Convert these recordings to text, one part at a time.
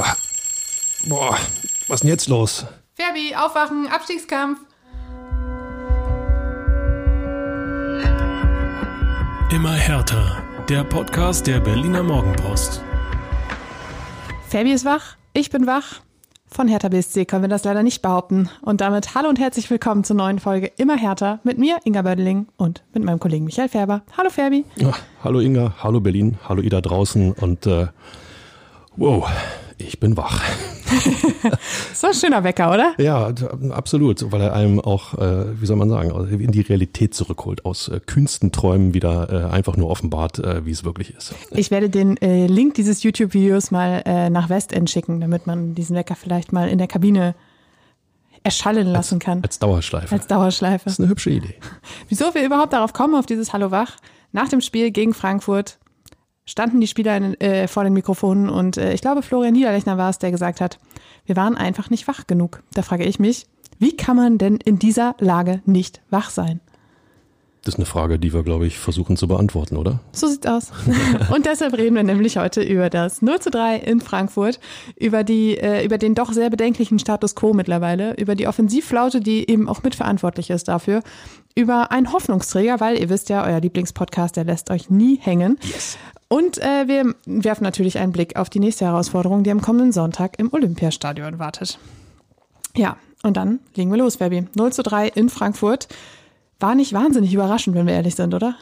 Ja. Boah, was ist denn jetzt los? Ferbi, aufwachen, Abstiegskampf. Immer härter. Der Podcast der Berliner Morgenpost. Ferbi ist wach, ich bin wach. Von Hertha BSC können wir das leider nicht behaupten. Und damit hallo und herzlich willkommen zur neuen Folge Immer härter mit mir, Inga Bödeling, und mit meinem Kollegen Michael Färber. Hallo Ferbi. Ja, hallo Inga, hallo Berlin, hallo ihr da draußen und äh, wow, ich bin wach. so ein schöner Wecker, oder? Ja, absolut, weil er einem auch, äh, wie soll man sagen, in die Realität zurückholt, aus äh, kühnsten Träumen wieder äh, einfach nur offenbart, wie es wirklich ist. Ich werde den Link dieses YouTube-Videos mal nach Westend schicken, damit man diesen Wecker vielleicht mal in der Kabine erschallen lassen als, kann. Als Dauerschleife. Als Dauerschleife. Das ist eine hübsche Idee. Wieso wir überhaupt darauf kommen, auf dieses Hallo Wach? Nach dem Spiel gegen Frankfurt standen die Spieler in, äh, vor den Mikrofonen und äh, ich glaube, Florian Niederlechner war es, der gesagt hat, wir waren einfach nicht wach genug. Da frage ich mich, wie kann man denn in dieser Lage nicht wach sein? Das ist eine Frage, die wir, glaube ich, versuchen zu beantworten, oder? So sieht's aus. Und deshalb reden wir nämlich heute über das 0 zu 3 in Frankfurt, über die, äh, über den doch sehr bedenklichen Status quo mittlerweile, über die Offensivflaute, die eben auch mitverantwortlich ist dafür, über einen Hoffnungsträger, weil ihr wisst ja, euer Lieblingspodcast, der lässt euch nie hängen. Yes. Und äh, wir werfen natürlich einen Blick auf die nächste Herausforderung, die am kommenden Sonntag im Olympiastadion wartet. Ja, und dann legen wir los, Fabi. 0 zu 3 in Frankfurt. War nicht wahnsinnig überraschend, wenn wir ehrlich sind, oder?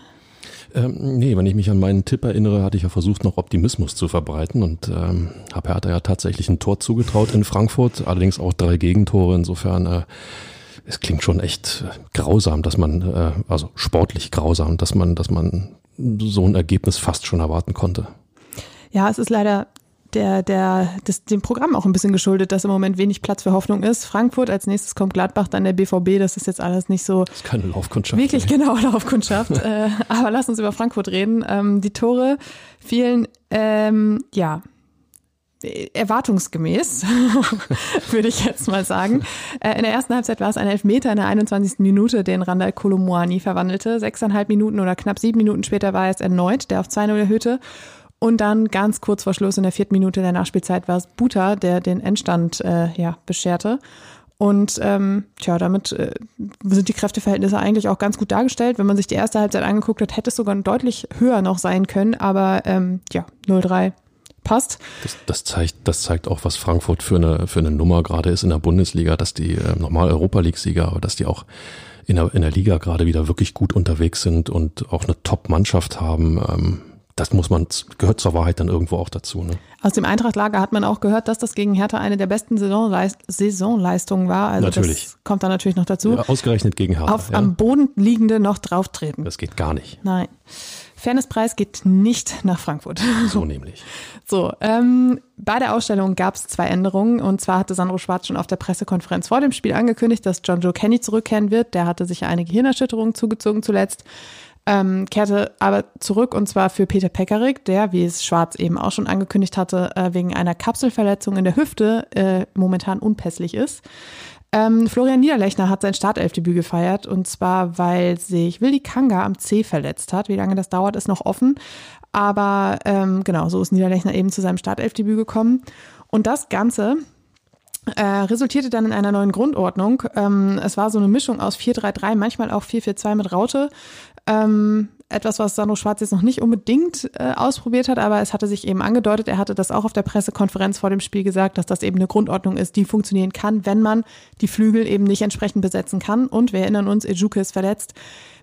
Ähm, nee, wenn ich mich an meinen Tipp erinnere, hatte ich ja versucht, noch Optimismus zu verbreiten und ähm, habe Hertha ja tatsächlich ein Tor zugetraut in Frankfurt, allerdings auch drei Gegentore. Insofern, äh, es klingt schon echt äh, grausam, dass man, äh, also sportlich grausam, dass man, dass man so ein Ergebnis fast schon erwarten konnte. Ja, es ist leider der, der, das, dem Programm auch ein bisschen geschuldet, dass im Moment wenig Platz für Hoffnung ist. Frankfurt, als nächstes kommt Gladbach, dann der BVB, das ist jetzt alles nicht so. Das ist keine Laufkundschaft. Wirklich ey. genau Laufkundschaft. äh, aber lass uns über Frankfurt reden. Ähm, die Tore fielen, ähm, ja, erwartungsgemäß, würde ich jetzt mal sagen. Äh, in der ersten Halbzeit war es ein Elfmeter in der 21. Minute, den Randall Kolomoani verwandelte. Sechseinhalb Minuten oder knapp sieben Minuten später war es erneut, der auf 2-0 erhöhte. Und dann ganz kurz vor Schluss in der vierten Minute der Nachspielzeit war es Buta, der den Endstand äh, ja, bescherte. Und ähm, tja, damit äh, sind die Kräfteverhältnisse eigentlich auch ganz gut dargestellt. Wenn man sich die erste Halbzeit angeguckt hat, hätte es sogar deutlich höher noch sein können. Aber ähm, ja, 0-3 passt. Das, das, zeigt, das zeigt auch, was Frankfurt für eine, für eine Nummer gerade ist in der Bundesliga, dass die äh, normal Europa League-Sieger, aber dass die auch in der, in der Liga gerade wieder wirklich gut unterwegs sind und auch eine Top-Mannschaft haben. Ähm, das muss man, gehört zur Wahrheit dann irgendwo auch dazu. Ne? Aus dem Eintracht-Lager hat man auch gehört, dass das gegen Hertha eine der besten Saisonleist Saisonleistungen war. Also natürlich. das kommt da natürlich noch dazu. Ja, ausgerechnet gegen Hertha. Auf ja. am Boden liegende noch drauftreten. Das geht gar nicht. Nein. Fairnesspreis geht nicht nach Frankfurt. So nämlich. So, ähm, bei der Ausstellung gab es zwei Änderungen. Und zwar hatte Sandro Schwarz schon auf der Pressekonferenz vor dem Spiel angekündigt, dass John Joe Kenny zurückkehren wird. Der hatte sich einige Hirnerschütterungen zugezogen zuletzt. Ähm, kehrte aber zurück und zwar für Peter Pekarik, der, wie es Schwarz eben auch schon angekündigt hatte, äh, wegen einer Kapselverletzung in der Hüfte äh, momentan unpässlich ist. Ähm, Florian Niederlechner hat sein Startelfdebüt gefeiert und zwar, weil sich Willi Kanga am C verletzt hat. Wie lange das dauert, ist noch offen. Aber ähm, genau, so ist Niederlechner eben zu seinem Startelfdebüt gekommen. Und das Ganze äh, resultierte dann in einer neuen Grundordnung. Ähm, es war so eine Mischung aus 4-3-3, manchmal auch 4-4-2 mit Raute. Ähm, etwas, was Sandro Schwarz jetzt noch nicht unbedingt äh, ausprobiert hat, aber es hatte sich eben angedeutet, er hatte das auch auf der Pressekonferenz vor dem Spiel gesagt, dass das eben eine Grundordnung ist, die funktionieren kann, wenn man die Flügel eben nicht entsprechend besetzen kann. Und wir erinnern uns, Ejuke ist verletzt.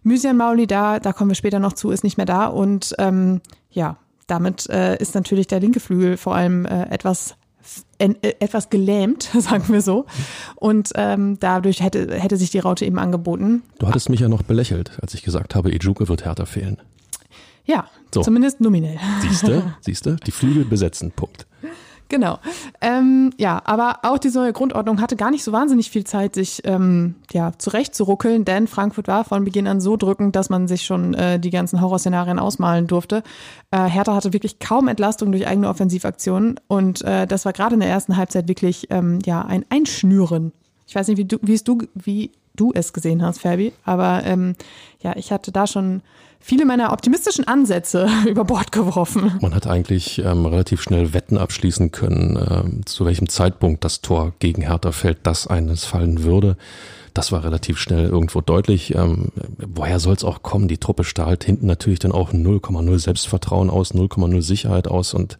Mysian Mauli da, da kommen wir später noch zu, ist nicht mehr da. Und ähm, ja, damit äh, ist natürlich der linke Flügel vor allem äh, etwas etwas gelähmt, sagen wir so. Und ähm, dadurch hätte, hätte sich die Raute eben angeboten. Du hattest mich ja noch belächelt, als ich gesagt habe, Ejuke wird härter fehlen. Ja, so. zumindest nominell. Siehste, siehste, die Flügel besetzen, Punkt. Genau. Ähm, ja, aber auch diese neue Grundordnung hatte gar nicht so wahnsinnig viel Zeit, sich ähm, ja, zurechtzuruckeln, denn Frankfurt war von Beginn an so drückend, dass man sich schon äh, die ganzen Horrorszenarien ausmalen durfte. Äh, Hertha hatte wirklich kaum Entlastung durch eigene Offensivaktionen und äh, das war gerade in der ersten Halbzeit wirklich ähm, ja, ein Einschnüren. Ich weiß nicht, wie du, wie, du, wie du es gesehen hast, Fabi. Aber ähm, ja, ich hatte da schon viele meiner optimistischen Ansätze über Bord geworfen. Man hat eigentlich ähm, relativ schnell Wetten abschließen können, ähm, zu welchem Zeitpunkt das Tor gegen Hertha fällt, das eines fallen würde. Das war relativ schnell irgendwo deutlich. Ähm, woher soll es auch kommen? Die Truppe strahlt hinten natürlich dann auch 0,0 Selbstvertrauen aus, 0,0 Sicherheit aus. Und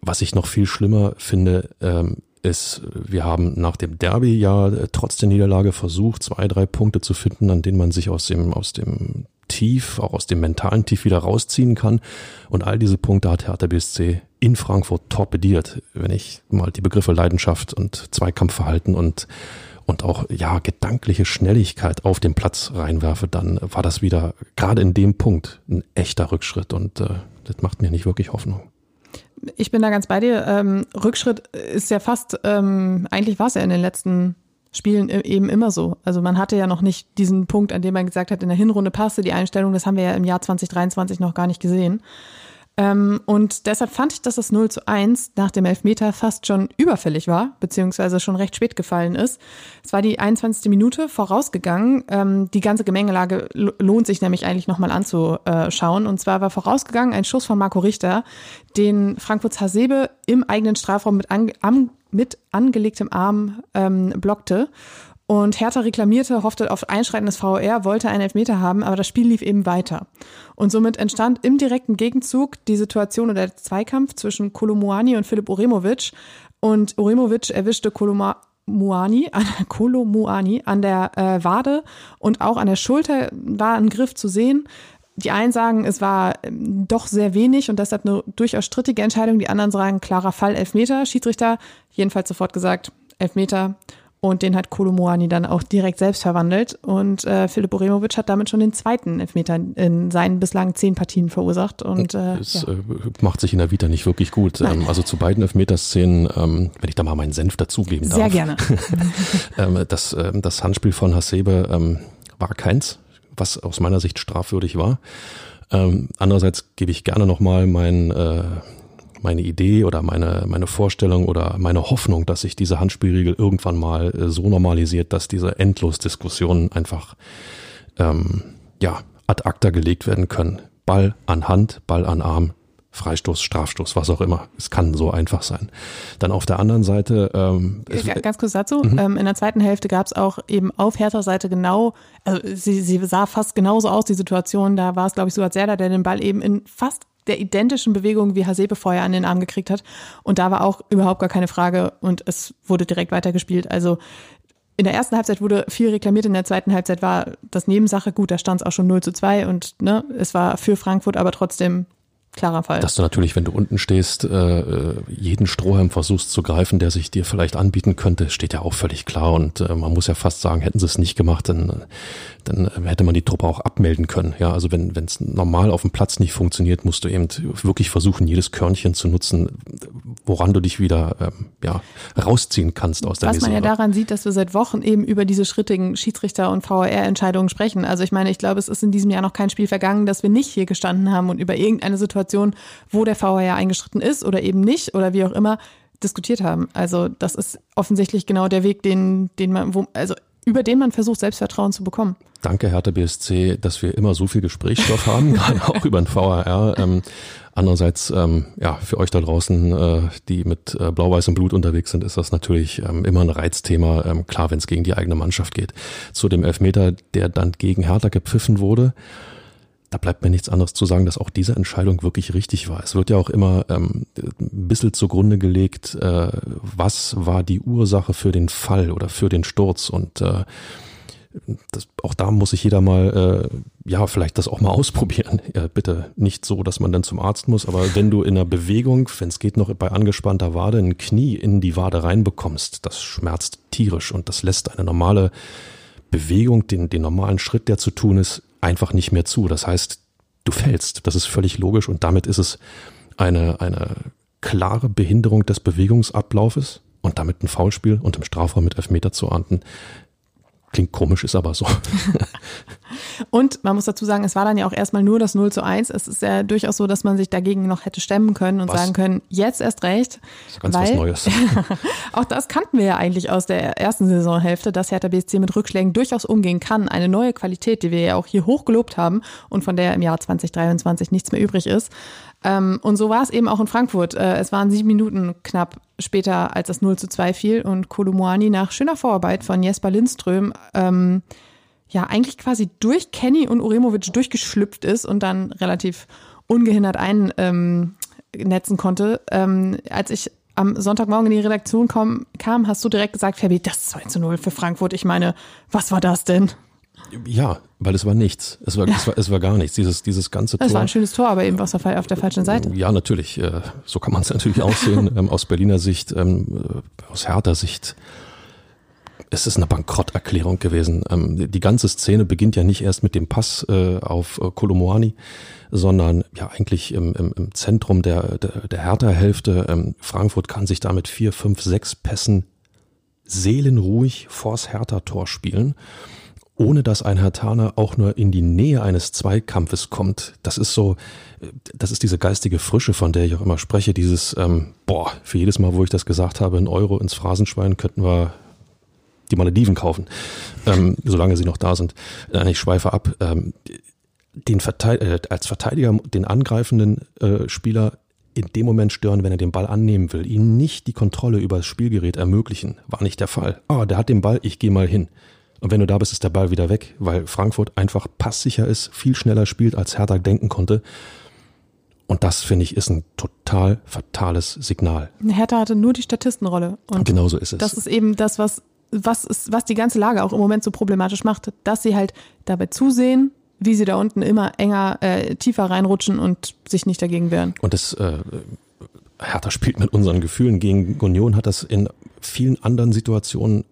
was ich noch viel schlimmer finde, ähm, ist, wir haben nach dem Derby ja äh, trotz der Niederlage versucht, zwei, drei Punkte zu finden, an denen man sich aus dem, aus dem Tief, auch aus dem mentalen Tief wieder rausziehen kann. Und all diese Punkte hat Hertha BSC in Frankfurt torpediert, wenn ich mal die Begriffe Leidenschaft und Zweikampfverhalten und und auch ja gedankliche Schnelligkeit auf den Platz reinwerfe, dann war das wieder gerade in dem Punkt ein echter Rückschritt und äh, das macht mir nicht wirklich Hoffnung. Ich bin da ganz bei dir. Ähm, Rückschritt ist ja fast, ähm, eigentlich war es ja in den letzten Spielen eben immer so. Also man hatte ja noch nicht diesen Punkt, an dem man gesagt hat, in der Hinrunde passte die Einstellung, das haben wir ja im Jahr 2023 noch gar nicht gesehen. Ähm, und deshalb fand ich, dass das 0 zu 1 nach dem Elfmeter fast schon überfällig war, beziehungsweise schon recht spät gefallen ist. Es war die 21. Minute vorausgegangen. Ähm, die ganze Gemengelage lohnt sich nämlich eigentlich nochmal anzuschauen. Und zwar war vorausgegangen ein Schuss von Marco Richter, den Frankfurts Hasebe im eigenen Strafraum mit, an, am, mit angelegtem Arm ähm, blockte. Und Hertha reklamierte, hoffte auf Einschreiten des VR, wollte einen Elfmeter haben, aber das Spiel lief eben weiter. Und somit entstand im direkten Gegenzug die Situation oder der Zweikampf zwischen Kolomuani und Philipp Uremovic. Und Uremovic erwischte Kolomuani an, Kolomuani an der äh, Wade und auch an der Schulter war ein Griff zu sehen. Die einen sagen, es war ähm, doch sehr wenig und deshalb eine durchaus strittige Entscheidung. Die anderen sagen, klarer Fall, Elfmeter. Schiedsrichter jedenfalls sofort gesagt, Elfmeter. Und den hat Kolomoani dann auch direkt selbst verwandelt. Und äh, Philipp Oremovic hat damit schon den zweiten Elfmeter in seinen bislang zehn Partien verursacht. Und äh, es ja. äh, macht sich in der Vita nicht wirklich gut. Ähm, also zu beiden Elfmeterszenen, ähm, wenn ich da mal meinen Senf dazugeben darf. Sehr gerne. ähm, das, äh, das Handspiel von Hasebe ähm, war keins, was aus meiner Sicht strafwürdig war. Ähm, andererseits gebe ich gerne nochmal mein äh, meine Idee oder meine, meine Vorstellung oder meine Hoffnung, dass sich diese Handspielregel irgendwann mal äh, so normalisiert, dass diese Endlos-Diskussionen einfach ähm, ja, ad acta gelegt werden können. Ball an Hand, Ball an Arm, Freistoß, Strafstoß, was auch immer. Es kann so einfach sein. Dann auf der anderen Seite. Ähm, Ganz kurz dazu. Mhm. Ähm, in der zweiten Hälfte gab es auch eben auf Herthas Seite genau, also sie, sie sah fast genauso aus, die Situation. Da war es, glaube ich, so als Serda, der den Ball eben in fast der identischen Bewegung, wie Hasebe vorher an den Arm gekriegt hat. Und da war auch überhaupt gar keine Frage und es wurde direkt weitergespielt. Also in der ersten Halbzeit wurde viel reklamiert, in der zweiten Halbzeit war das Nebensache gut, da stand es auch schon 0 zu 2 und ne, es war für Frankfurt, aber trotzdem klarer Fall. Dass du natürlich, wenn du unten stehst, äh, äh, jeden Strohhalm versuchst zu greifen, der sich dir vielleicht anbieten könnte, steht ja auch völlig klar. Und äh, man muss ja fast sagen, hätten sie es nicht gemacht, dann, dann hätte man die Truppe auch abmelden können. Ja, also wenn es normal auf dem Platz nicht funktioniert, musst du eben wirklich versuchen, jedes Körnchen zu nutzen, woran du dich wieder ähm, ja, rausziehen kannst aus der Was man ja daran sieht, dass wir seit Wochen eben über diese schrittigen Schiedsrichter- und VAR-Entscheidungen sprechen. Also ich meine, ich glaube, es ist in diesem Jahr noch kein Spiel vergangen, dass wir nicht hier gestanden haben und über irgendeine Situation Situation, wo der VAR eingeschritten ist oder eben nicht oder wie auch immer, diskutiert haben. Also das ist offensichtlich genau der Weg, den, den man, wo, also über den man versucht, Selbstvertrauen zu bekommen. Danke, Hertha BSC, dass wir immer so viel Gesprächsstoff haben, gerade auch über den VAR. Ähm, andererseits, ähm, ja, für euch da draußen, äh, die mit äh, blau-weißem Blut unterwegs sind, ist das natürlich ähm, immer ein Reizthema. Ähm, klar, wenn es gegen die eigene Mannschaft geht. Zu dem Elfmeter, der dann gegen Hertha gepfiffen wurde, da bleibt mir nichts anderes zu sagen, dass auch diese Entscheidung wirklich richtig war. Es wird ja auch immer ähm, ein bisschen zugrunde gelegt, äh, was war die Ursache für den Fall oder für den Sturz und äh, das, auch da muss sich jeder mal, äh, ja, vielleicht das auch mal ausprobieren. Ja, bitte nicht so, dass man dann zum Arzt muss, aber wenn du in einer Bewegung, wenn es geht noch bei angespannter Wade, ein Knie in die Wade reinbekommst, das schmerzt tierisch und das lässt eine normale Bewegung, den, den normalen Schritt, der zu tun ist, einfach nicht mehr zu. Das heißt, du fällst. Das ist völlig logisch und damit ist es eine, eine klare Behinderung des Bewegungsablaufes und damit ein Foulspiel und im Strafraum mit Elfmeter zu ahnden. Klingt komisch, ist aber so. Und man muss dazu sagen, es war dann ja auch erstmal nur das 0 zu 1. Es ist ja durchaus so, dass man sich dagegen noch hätte stemmen können und was? sagen können, jetzt erst recht. Das ist ganz weil, was Neues. auch das kannten wir ja eigentlich aus der ersten Saisonhälfte, dass Hertha BSC mit Rückschlägen durchaus umgehen kann. Eine neue Qualität, die wir ja auch hier hoch gelobt haben und von der im Jahr 2023 nichts mehr übrig ist. Ähm, und so war es eben auch in Frankfurt. Äh, es waren sieben Minuten knapp später, als das 0 zu 2 fiel und Kolumuani nach schöner Vorarbeit von Jesper Lindström ähm, ja eigentlich quasi durch Kenny und Uremovic durchgeschlüpft ist und dann relativ ungehindert einnetzen ähm, konnte. Ähm, als ich am Sonntagmorgen in die Redaktion kam, kam, hast du direkt gesagt, Fabi, das 2 zu 0 für Frankfurt. Ich meine, was war das denn? Ja, weil es war nichts. Es war, ja. es war, es war gar nichts. Dieses, dieses ganze Tor. Es war ein schönes Tor, aber eben auf der, auf der falschen Seite. Ja, natürlich. Äh, so kann man es natürlich auch sehen. Ähm, aus Berliner Sicht, ähm, äh, aus Hertha Sicht. Es ist eine Bankrotterklärung gewesen. Ähm, die ganze Szene beginnt ja nicht erst mit dem Pass äh, auf Kolomoani, sondern ja eigentlich im, im, im Zentrum der, der, der Hertha-Hälfte. Frankfurt kann sich damit vier, fünf, sechs Pässen seelenruhig vors Hertha-Tor spielen ohne dass ein Hertaner auch nur in die Nähe eines Zweikampfes kommt. Das ist so, das ist diese geistige Frische, von der ich auch immer spreche. Dieses, ähm, boah, für jedes Mal, wo ich das gesagt habe, ein Euro ins Phrasenschwein könnten wir die Malediven kaufen, ähm, solange sie noch da sind. Äh, ich schweife ab. Ähm, den Verteid äh, als Verteidiger den angreifenden äh, Spieler in dem Moment stören, wenn er den Ball annehmen will, ihm nicht die Kontrolle über das Spielgerät ermöglichen, war nicht der Fall. Ah, der hat den Ball, ich gehe mal hin. Und wenn du da bist, ist der Ball wieder weg, weil Frankfurt einfach passsicher ist, viel schneller spielt, als Hertha denken konnte. Und das, finde ich, ist ein total fatales Signal. Hertha hatte nur die Statistenrolle. Und genau so ist es. Das ist eben das, was, was, ist, was die ganze Lage auch im Moment so problematisch macht, dass sie halt dabei zusehen, wie sie da unten immer enger, äh, tiefer reinrutschen und sich nicht dagegen wehren. Und das, äh, Hertha spielt mit unseren Gefühlen. Gegen Union hat das in vielen anderen Situationen,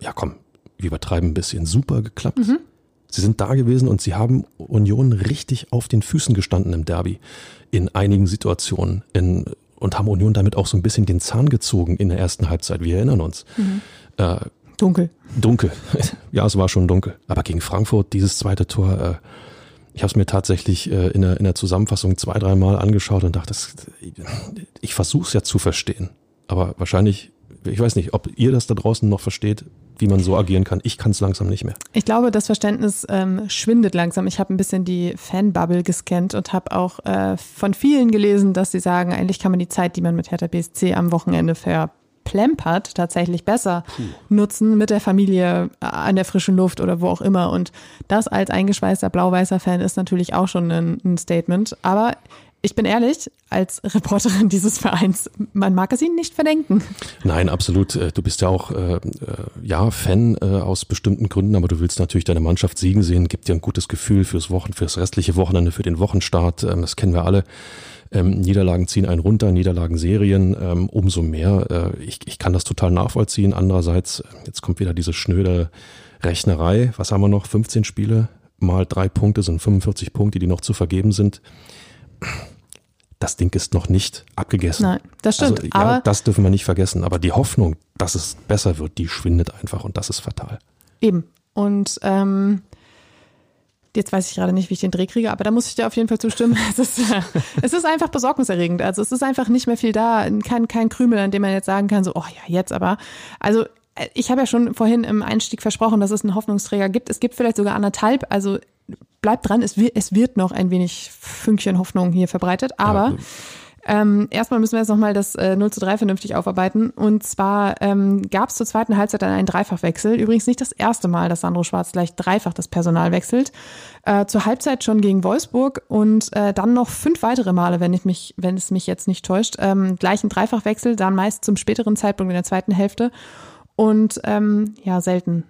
ja komm, wir übertreiben ein bisschen, super geklappt. Mhm. Sie sind da gewesen und sie haben Union richtig auf den Füßen gestanden im Derby in einigen Situationen in, und haben Union damit auch so ein bisschen den Zahn gezogen in der ersten Halbzeit. Wir erinnern uns. Mhm. Äh, dunkel. Dunkel. ja, es war schon dunkel. Aber gegen Frankfurt, dieses zweite Tor, äh, ich habe es mir tatsächlich äh, in, der, in der Zusammenfassung zwei, dreimal angeschaut und dachte, das, ich versuche es ja zu verstehen. Aber wahrscheinlich, ich weiß nicht, ob ihr das da draußen noch versteht, wie man so agieren kann. Ich kann es langsam nicht mehr. Ich glaube, das Verständnis ähm, schwindet langsam. Ich habe ein bisschen die Fanbubble gescannt und habe auch äh, von vielen gelesen, dass sie sagen, eigentlich kann man die Zeit, die man mit Hertha BSC am Wochenende verplempert, tatsächlich besser Puh. nutzen mit der Familie äh, an der frischen Luft oder wo auch immer. Und das als eingeschweißter blau-weißer Fan ist natürlich auch schon ein, ein Statement. Aber ich bin ehrlich, als Reporterin dieses Vereins, man mag es ihnen nicht verdenken. Nein, absolut. Äh, du bist ja auch äh, äh, ja Fan äh, aus bestimmten Gründen, aber du willst natürlich deine Mannschaft siegen sehen, gibt dir ein gutes Gefühl fürs Wochen, fürs restliche Wochenende, für den Wochenstart. Ähm, das kennen wir alle. Ähm, Niederlagen ziehen einen runter, Niederlagen Serien, ähm, umso mehr. Äh, ich, ich kann das total nachvollziehen. Andererseits, jetzt kommt wieder diese schnöde Rechnerei. Was haben wir noch? 15 Spiele mal drei Punkte sind 45 Punkte, die noch zu vergeben sind das Ding ist noch nicht abgegessen. Nein, das stimmt. Also, ja, aber das dürfen wir nicht vergessen. Aber die Hoffnung, dass es besser wird, die schwindet einfach und das ist fatal. Eben. Und ähm, jetzt weiß ich gerade nicht, wie ich den Dreh kriege, aber da muss ich dir auf jeden Fall zustimmen. Es ist, äh, es ist einfach besorgniserregend. Also es ist einfach nicht mehr viel da, kein, kein Krümel, an dem man jetzt sagen kann, so, oh ja, jetzt aber. Also äh, ich habe ja schon vorhin im Einstieg versprochen, dass es einen Hoffnungsträger gibt. Es gibt vielleicht sogar anderthalb. Also bleibt dran, es wird, es wird noch ein wenig Fünkchen Hoffnung hier verbreitet. Aber ja. Ähm, erstmal müssen wir jetzt nochmal das äh, 0 zu 3 vernünftig aufarbeiten. Und zwar ähm, gab es zur zweiten Halbzeit dann einen Dreifachwechsel. Übrigens nicht das erste Mal, dass Sandro Schwarz gleich dreifach das Personal wechselt. Äh, zur Halbzeit schon gegen Wolfsburg und äh, dann noch fünf weitere Male, wenn ich mich, wenn es mich jetzt nicht täuscht. Ähm, gleich ein Dreifachwechsel, dann meist zum späteren Zeitpunkt in der zweiten Hälfte. Und ähm, ja, selten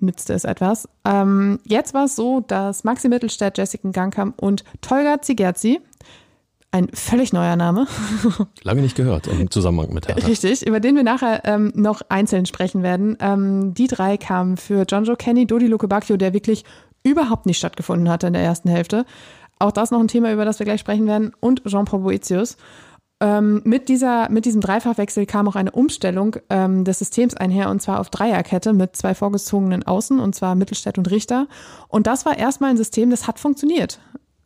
nützte es etwas. Ähm, jetzt war es so, dass Maxi Mittelstädt, Jessica Gangkamp und Tolga Zigerzi, ein völlig neuer Name. Lange nicht gehört im Zusammenhang mit Hertha. Richtig, über den wir nachher ähm, noch einzeln sprechen werden. Ähm, die drei kamen für John Joe Kenny, Dodi Luke Bacchio, der wirklich überhaupt nicht stattgefunden hatte in der ersten Hälfte. Auch das noch ein Thema, über das wir gleich sprechen werden. Und Jean-Paul Boetius. Ähm, mit, dieser, mit diesem Dreifachwechsel kam auch eine Umstellung ähm, des Systems einher und zwar auf Dreierkette mit zwei vorgezogenen Außen und zwar Mittelstädt und Richter. Und das war erstmal ein System, das hat funktioniert.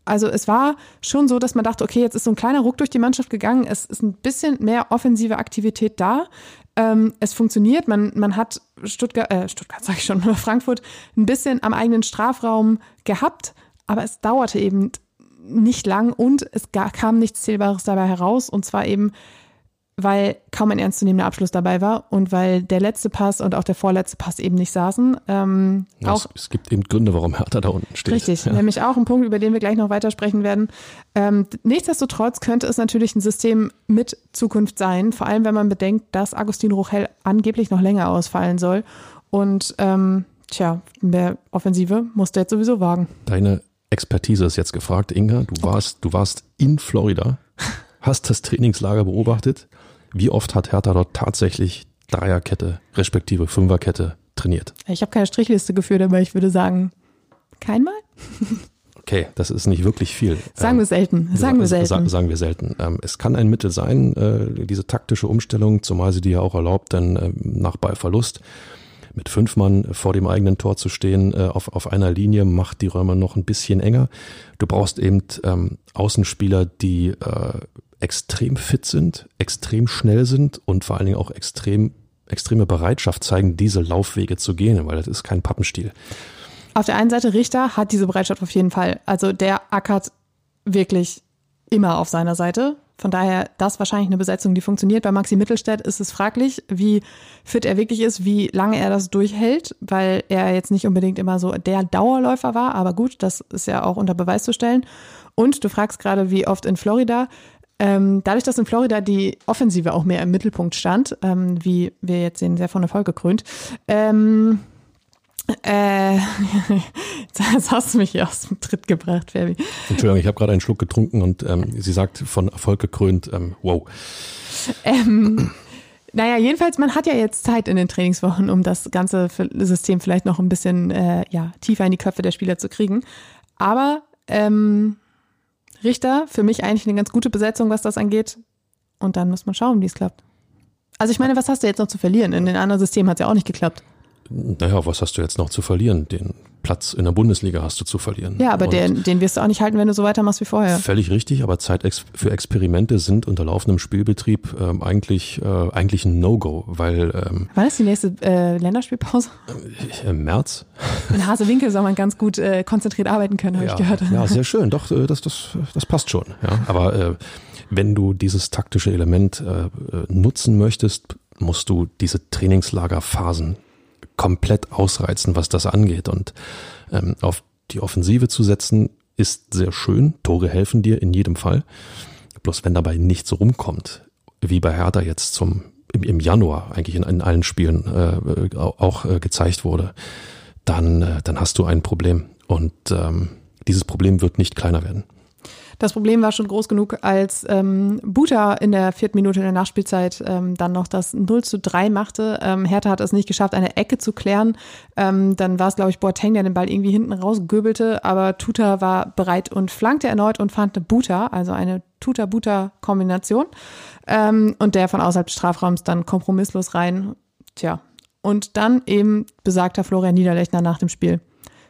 Also es war schon so, dass man dachte, okay, jetzt ist so ein kleiner Ruck durch die Mannschaft gegangen, es ist ein bisschen mehr offensive Aktivität da. Ähm, es funktioniert, man, man hat Stuttgart, äh, Stuttgart sage ich schon, Frankfurt ein bisschen am eigenen Strafraum gehabt, aber es dauerte eben nicht lang und es kam nichts Zählbares dabei heraus. Und zwar eben, weil kaum ein ernstzunehmender Abschluss dabei war und weil der letzte Pass und auch der vorletzte Pass eben nicht saßen. Ähm, ja, auch, es, gibt eben Gründe, warum Hertha da unten steht. Richtig, ja. nämlich auch ein Punkt, über den wir gleich noch weitersprechen werden. Ähm, nichtsdestotrotz könnte es natürlich ein System mit Zukunft sein, vor allem wenn man bedenkt, dass Agustin Rochel angeblich noch länger ausfallen soll. Und ähm, tja, mehr Offensive musste jetzt sowieso wagen. Deine Expertise ist jetzt gefragt, Inga. Du warst, du warst in Florida, hast das Trainingslager beobachtet. Wie oft hat Hertha dort tatsächlich Dreierkette, respektive Fünferkette trainiert? Ich habe keine Strichliste geführt, aber ich würde sagen, keinmal. Okay, das ist nicht wirklich viel. Sagen wir selten. Sagen wir selten. Sa sagen wir selten. Ähm, es kann ein Mittel sein, äh, diese taktische Umstellung, zumal sie dir ja auch erlaubt, dann ähm, nach Ballverlust mit fünf Mann vor dem eigenen Tor zu stehen, äh, auf, auf einer Linie, macht die Räume noch ein bisschen enger. Du brauchst eben ähm, Außenspieler, die äh, extrem fit sind, extrem schnell sind und vor allen Dingen auch extrem, extreme Bereitschaft zeigen, diese Laufwege zu gehen, weil das ist kein Pappenstiel. Auf der einen Seite Richter hat diese Bereitschaft auf jeden Fall. Also der ackert wirklich immer auf seiner Seite. Von daher, das wahrscheinlich eine Besetzung, die funktioniert. Bei Maxi Mittelstädt ist es fraglich, wie fit er wirklich ist, wie lange er das durchhält, weil er jetzt nicht unbedingt immer so der Dauerläufer war. Aber gut, das ist ja auch unter Beweis zu stellen. Und du fragst gerade, wie oft in Florida. Ähm, dadurch, dass in Florida die Offensive auch mehr im Mittelpunkt stand, ähm, wie wir jetzt sehen, sehr von Erfolg gekrönt, ähm, äh, das hast du mich hier aus dem Tritt gebracht, Fabi. Entschuldigung, ich habe gerade einen Schluck getrunken und ähm, sie sagt von Erfolg gekrönt, ähm, wow. Ähm, naja, jedenfalls, man hat ja jetzt Zeit in den Trainingswochen, um das ganze System vielleicht noch ein bisschen äh, ja, tiefer in die Köpfe der Spieler zu kriegen. Aber ähm, Richter, für mich eigentlich eine ganz gute Besetzung, was das angeht. Und dann muss man schauen, wie es klappt. Also ich meine, was hast du jetzt noch zu verlieren? In den anderen Systemen hat es ja auch nicht geklappt naja, was hast du jetzt noch zu verlieren? Den Platz in der Bundesliga hast du zu verlieren. Ja, aber den, den wirst du auch nicht halten, wenn du so weitermachst wie vorher. Völlig richtig, aber Zeit für Experimente sind unter laufendem Spielbetrieb ähm, eigentlich, äh, eigentlich ein No-Go, weil. Ähm, Wann ist die nächste äh, Länderspielpause? Äh, Im März. In Hasewinkel soll man ganz gut äh, konzentriert arbeiten können, habe ja, ich gehört. Ja, sehr schön, doch, äh, das, das, das passt schon. Ja. Aber äh, wenn du dieses taktische Element äh, äh nutzen möchtest, musst du diese Trainingslagerphasen komplett ausreizen, was das angeht. Und ähm, auf die Offensive zu setzen, ist sehr schön. Tore helfen dir in jedem Fall. Bloß wenn dabei nichts rumkommt, wie bei Hertha jetzt zum im, im Januar eigentlich in, in allen Spielen äh, auch äh, gezeigt wurde, dann, äh, dann hast du ein Problem. Und ähm, dieses Problem wird nicht kleiner werden. Das Problem war schon groß genug, als ähm, Buta in der vierten Minute der Nachspielzeit ähm, dann noch das 0 zu 3 machte. Ähm, Hertha hat es nicht geschafft, eine Ecke zu klären. Ähm, dann war es, glaube ich, Boateng, der den Ball irgendwie hinten rausgöbelte, aber Tuta war bereit und flankte erneut und fand eine Buta, also eine Tuta-Buta-Kombination. Ähm, und der von außerhalb des Strafraums dann kompromisslos rein. Tja. Und dann eben besagter Florian Niederlechner nach dem Spiel.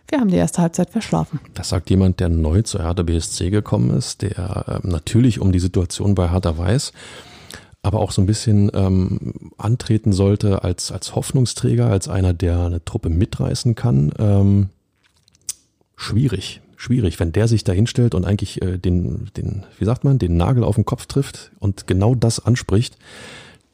Wir haben die erste Halbzeit verschlafen. Das sagt jemand, der neu zu Hertha BSC gekommen ist, der ähm, natürlich um die Situation bei Hertha weiß, aber auch so ein bisschen ähm, antreten sollte als, als Hoffnungsträger, als einer, der eine Truppe mitreißen kann. Ähm, schwierig, schwierig, wenn der sich da hinstellt und eigentlich äh, den, den, wie sagt man, den Nagel auf den Kopf trifft und genau das anspricht,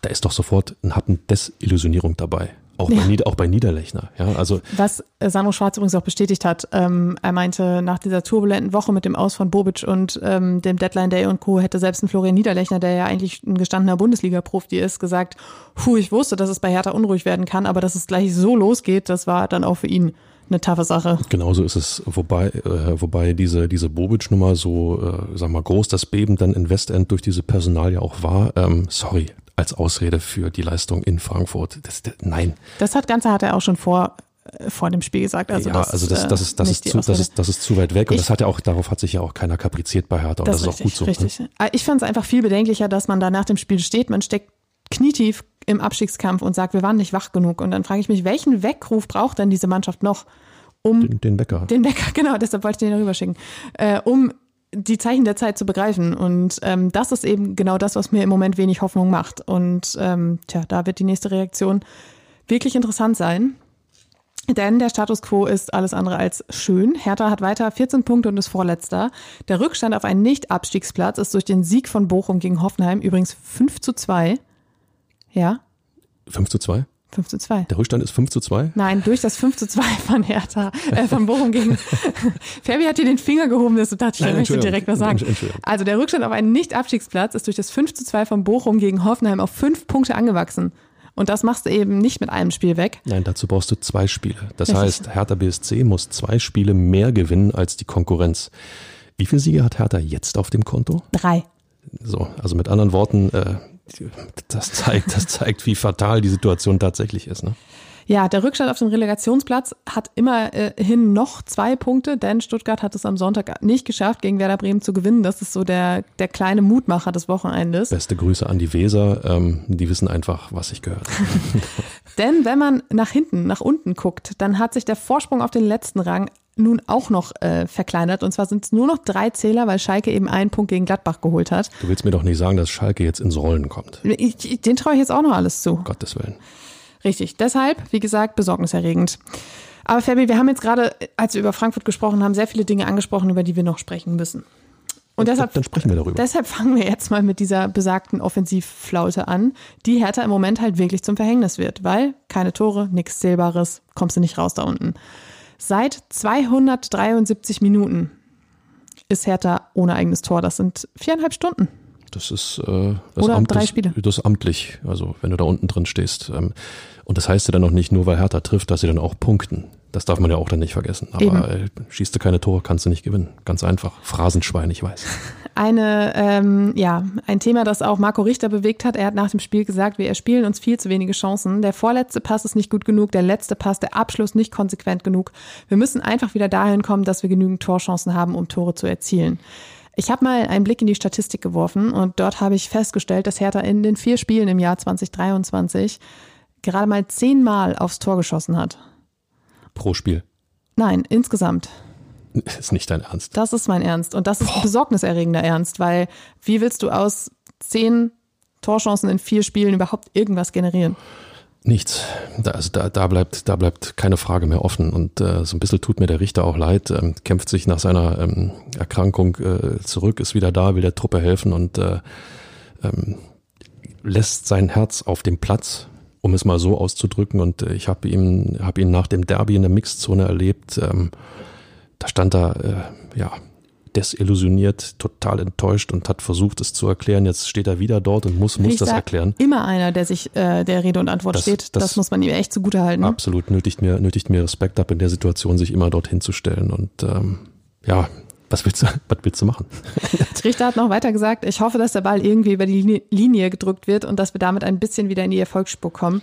da ist doch sofort ein Happen Desillusionierung dabei. Auch, ja. bei, auch bei Niederlechner. Ja, also Was äh, Sandro Schwarz übrigens auch bestätigt hat, ähm, er meinte, nach dieser turbulenten Woche mit dem Aus von Bobic und ähm, dem Deadline Day und Co. hätte selbst ein Florian Niederlechner, der ja eigentlich ein gestandener Bundesliga-Profi ist, gesagt, puh, ich wusste, dass es bei Hertha unruhig werden kann, aber dass es gleich so losgeht, das war dann auch für ihn eine taffe Sache. Genauso ist es, wobei, äh, wobei diese, diese Bobic-Nummer so, äh, sag mal, groß das Beben dann in Westend durch diese Personalie auch war. Ähm, sorry, als Ausrede für die Leistung in Frankfurt. Das, das, nein. Das hat Ganze hat er auch schon vor äh, vor dem Spiel gesagt. Also ja, das, also das, das, ist, das, ist zu, das, ist, das ist zu weit weg und Ich- das hat ja auch, darauf hat sich ja auch keiner kapriziert bei Hertha und das, ist auch gut so. ne? Richtig. Äh, Ich fand es einfach viel bedenklicher, dass man da nach dem Spiel steht, man steckt knietief im Abstiegskampf und sagt, wir waren nicht wach genug. Und dann frage ich mich, welchen Weckruf braucht denn diese Mannschaft noch, um Den, den Wecker. den Wecker, genau, deshalb wollte ich den darüber schicken, äh, um die Zeichen der Zeit zu begreifen. Und ähm, das ist eben genau das, was mir im Moment wenig Hoffnung macht. Und ähm, tja, da wird die nächste Reaktion wirklich interessant sein. Denn der Status quo ist alles andere als schön. Hertha hat weiter 14 Punkte und ist Vorletzter. Der Rückstand auf einen Nicht-Abstiegsplatz ist durch den Sieg von Bochum gegen Hoffenheim übrigens 5 zu 2. Ja, 5 zu 2? 5 zu 2. Der Rückstand ist 5 zu 2? Nein, durch das 5 zu 2 von Hertha, äh, von Bochum gegen. Fabi hat dir den Finger gehoben, das dachte ich, möchte direkt was sagen. Also der Rückstand auf einen Nicht-Abstiegsplatz ist durch das 5 zu 2 von Bochum gegen Hoffenheim auf fünf Punkte angewachsen. Und das machst du eben nicht mit einem Spiel weg. Nein, dazu brauchst du zwei Spiele. Das Richtig. heißt, Hertha BSC muss zwei Spiele mehr gewinnen als die Konkurrenz. Wie viele Siege hat Hertha jetzt auf dem Konto? Drei. So, also mit anderen Worten, äh, das zeigt, das zeigt, wie fatal die Situation tatsächlich ist. Ne? Ja, der Rückstand auf den Relegationsplatz hat immerhin noch zwei Punkte, denn Stuttgart hat es am Sonntag nicht geschafft, gegen Werder Bremen zu gewinnen. Das ist so der, der kleine Mutmacher des Wochenendes. Beste Grüße an die Weser. Ähm, die wissen einfach, was ich gehört. Denn wenn man nach hinten, nach unten guckt, dann hat sich der Vorsprung auf den letzten Rang nun auch noch äh, verkleinert. Und zwar sind es nur noch drei Zähler, weil Schalke eben einen Punkt gegen Gladbach geholt hat. Du willst mir doch nicht sagen, dass Schalke jetzt ins Rollen kommt. Ich, ich- den traue ich jetzt auch noch alles zu. Um Gottes Willen. Richtig. Deshalb, wie gesagt, besorgniserregend. Aber Fabi, wir haben jetzt gerade, als wir über Frankfurt gesprochen haben, sehr viele Dinge angesprochen, über die wir noch sprechen müssen. Und deshalb, Dann sprechen wir darüber. deshalb fangen wir jetzt mal mit dieser besagten Offensivflaute an, die Hertha im Moment halt wirklich zum Verhängnis wird, weil keine Tore, nichts Zählbares, kommst du nicht raus da unten. Seit 273 Minuten ist Hertha ohne eigenes Tor. Das sind viereinhalb Stunden. Das ist äh, das Oder Amt drei das, Spiele. das ist amtlich, also wenn du da unten drin stehst. Ähm, und das heißt ja dann noch nicht nur, weil Hertha trifft, dass sie dann auch punkten. Das darf man ja auch dann nicht vergessen. Aber äh, schießt du keine Tore, kannst du nicht gewinnen. Ganz einfach. Phrasenschwein, ich weiß. Eine, ähm, ja, ein Thema, das auch Marco Richter bewegt hat. Er hat nach dem Spiel gesagt, wir erspielen uns viel zu wenige Chancen. Der vorletzte Pass ist nicht gut genug, der letzte Pass, der Abschluss nicht konsequent genug. Wir müssen einfach wieder dahin kommen, dass wir genügend Torchancen haben, um Tore zu erzielen. Ich habe mal einen Blick in die Statistik geworfen und dort habe ich festgestellt, dass Hertha in den vier Spielen im Jahr 2023 gerade mal zehnmal aufs Tor geschossen hat. Pro Spiel. Nein, insgesamt. Ist nicht dein Ernst. Das ist mein Ernst. Und das ist besorgniserregender Ernst, weil wie willst du aus zehn Torchancen in vier Spielen überhaupt irgendwas generieren? Nichts. Da, also da, da, bleibt, da bleibt keine Frage mehr offen. Und äh, so ein bisschen tut mir der Richter auch leid. Ähm, kämpft sich nach seiner ähm, Erkrankung äh, zurück, ist wieder da, will der Truppe helfen und äh, ähm, lässt sein Herz auf dem Platz, um es mal so auszudrücken. Und äh, ich habe ihn, hab ihn nach dem Derby in der Mixzone erlebt. Ähm, da stand er, äh, ja, desillusioniert, total enttäuscht und hat versucht, es zu erklären. Jetzt steht er wieder dort und muss, muss das Richter, erklären. Immer einer, der sich äh, der Rede und Antwort Das- steht. Das, das- muss man ihm echt zugute halten. Absolut, nötigt mir, nötigt mir Respekt ab, in der Situation sich immer dorthin zu stellen. Und ähm, ja, was willst du, was willst du machen? Richter hat noch weiter gesagt, ich hoffe, dass der Ball irgendwie über die Linie gedrückt wird und dass wir damit ein bisschen wieder in die Erfolgsspur kommen.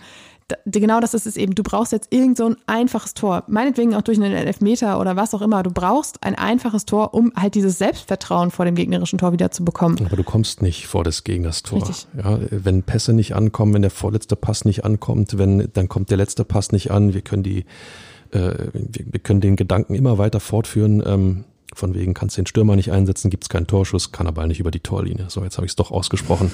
Genau das ist es eben. Du brauchst jetzt irgend so ein einfaches Tor. Meinetwegen auch durch einen Elfmeter oder was auch immer. Du brauchst ein einfaches Tor, um halt dieses Selbstvertrauen vor dem gegnerischen Tor wieder zu bekommen. Aber du kommst nicht vor des Gegners Tor. Richtig. Ja, wenn Pässe nicht ankommen, wenn der vorletzte Pass nicht ankommt, wenn dann kommt der letzte Pass nicht an, wir können die, äh, wir, können den Gedanken immer weiter fortführen. Ähm, von wegen kannst du den Stürmer nicht einsetzen, gibt's keinen Torschuss, kann aber nicht über die Torlinie. So, jetzt habe ich es doch ausgesprochen.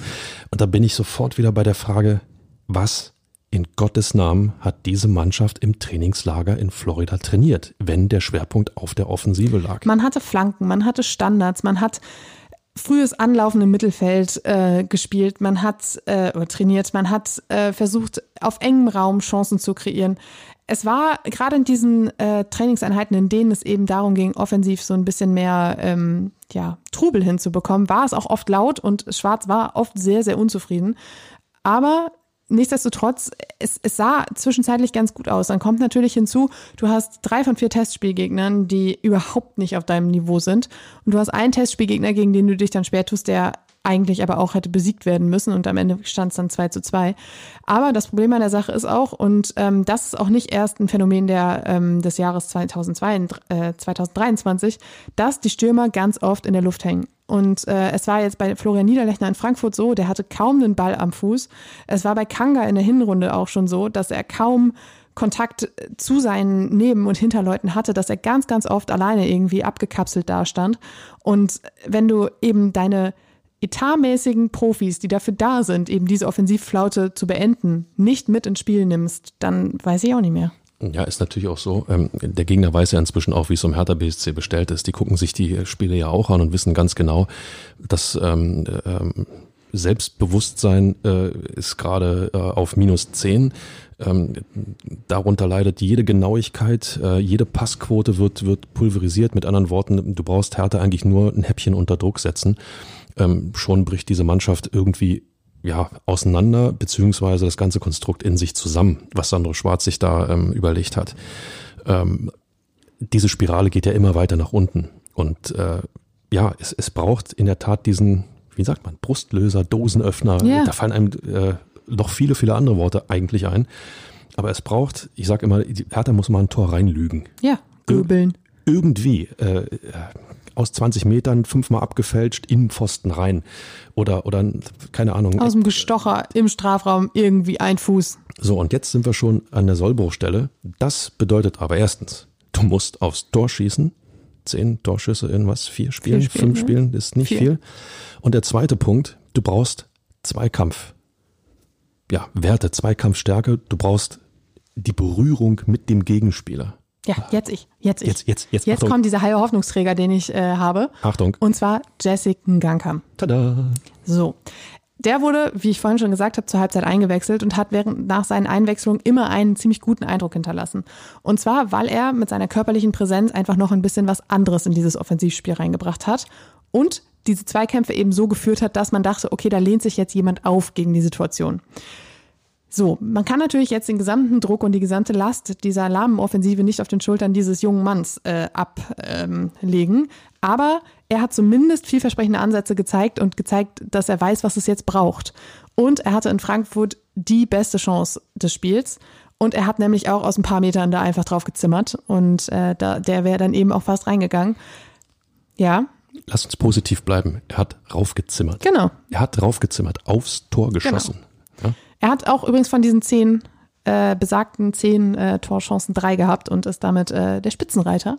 Und da bin ich sofort wieder bei der Frage, was in Gottes Namen hat diese Mannschaft im Trainingslager in Florida trainiert, wenn der Schwerpunkt auf der Offensive lag? Man hatte Flanken, man hatte Standards, man hat frühes Anlaufen im Mittelfeld äh, gespielt, man hat äh, trainiert, man hat äh, versucht, auf engem Raum Chancen zu kreieren. Es war gerade in diesen äh, Trainingseinheiten, in denen es eben darum ging, offensiv so ein bisschen mehr ähm, ja, Trubel hinzubekommen, war es auch oft laut und Schwarz war oft sehr, sehr unzufrieden. Aber nichtsdestotrotz, es, es sah zwischenzeitlich ganz gut aus. Dann kommt natürlich hinzu, du hast drei von vier Testspielgegnern, die überhaupt nicht auf deinem Niveau sind. Und du hast einen Testspielgegner, gegen den du dich dann schwer tust, der eigentlich aber auch hätte besiegt werden müssen und am Ende stand es dann 2 zu 2. Aber das Problem an der Sache ist auch, und ähm, das ist auch nicht erst ein Phänomen der, ähm, des Jahres 2002, äh, 2023, dass die Stürmer ganz oft in der Luft hängen. Und äh, es war jetzt bei Florian Niederlechner in Frankfurt so, der hatte kaum den Ball am Fuß. Es war bei Kanga in der Hinrunde auch schon so, dass er kaum Kontakt zu seinen Neben- und Hinterleuten hatte, dass er ganz, ganz oft alleine irgendwie abgekapselt dastand. Und wenn du eben deine etatmäßigen Profis, die dafür da sind, eben diese Offensivflaute zu beenden, nicht mit ins Spiel nimmst, dann weiß ich auch nicht mehr. Ja, ist natürlich auch so. Ähm, der Gegner weiß ja inzwischen auch, wie es um Hertha BSC bestellt ist. Die gucken sich die Spiele ja auch an und wissen ganz genau, dass ähm, ähm, Selbstbewusstsein äh, ist gerade äh, auf minus zehn. Ähm, darunter leidet jede Genauigkeit, äh, jede Passquote wird, wird pulverisiert. Mit anderen Worten, du brauchst Hertha eigentlich nur ein Häppchen unter Druck setzen. Ähm, schon bricht diese Mannschaft irgendwie ja, auseinander, beziehungsweise das ganze Konstrukt in sich zusammen, was Sandro Schwarz sich da ähm, überlegt hat. Ähm, diese Spirale geht ja immer weiter nach unten. Und äh, ja, es, es braucht in der Tat diesen, wie sagt man, Brustlöser, Dosenöffner. Ja. Da fallen einem äh, noch viele, viele andere Worte eigentlich ein. Aber es braucht, ich sage immer, die Hertha muss mal ein Tor reinlügen. Ja, göbeln. Irgendwie. Äh, aus 20 Metern fünfmal abgefälscht in Pfosten rein. Oder, oder keine Ahnung. Aus dem Gestocher im Strafraum irgendwie ein Fuß. So, und jetzt sind wir schon an der Sollbruchstelle. Das bedeutet aber erstens, du musst aufs Tor schießen. Zehn Torschüsse in was? Vier Spielen? Spielen, fünf ja. Spielen? Ist nicht Vier. viel. Und der zweite Punkt, du brauchst Zweikampf. Ja, Werte, Zweikampfstärke. Du brauchst die Berührung mit dem Gegenspieler. Ja, jetzt ich. Jetzt ich. Jetzt, jetzt, jetzt, Jetzt Achtung. kommt dieser heile Hoffnungsträger, den ich äh, habe. Achtung. Und zwar Jessica Ngankam. Tada. So. Der wurde, wie ich vorhin schon gesagt habe, zur Halbzeit eingewechselt und hat während nach seinen Einwechslungen immer einen ziemlich guten Eindruck hinterlassen. Und zwar, weil er mit seiner körperlichen Präsenz einfach noch ein bisschen was anderes in dieses Offensivspiel reingebracht hat und diese Zweikämpfe eben so geführt hat, dass man dachte, okay, da lehnt sich jetzt jemand auf gegen die Situation. So, man kann natürlich jetzt den gesamten Druck und die gesamte Last dieser lahmen Offensive nicht auf den Schultern dieses jungen Manns äh, ablegen. Aber er hat zumindest vielversprechende Ansätze gezeigt und gezeigt, dass er weiß, was es jetzt braucht. Und er hatte in Frankfurt die beste Chance des Spiels. Und er hat nämlich auch aus ein paar Metern da einfach drauf gezimmert. Und äh, da, der wäre dann eben auch fast reingegangen. Ja, Lass uns positiv bleiben. Er hat raufgezimmert. genau. Er hat raufgezimmert, aufs Tor geschossen. Ja? Er hat auch übrigens von diesen zehn äh, besagten zehn äh, Torchancen drei gehabt und ist damit äh, der Spitzenreiter.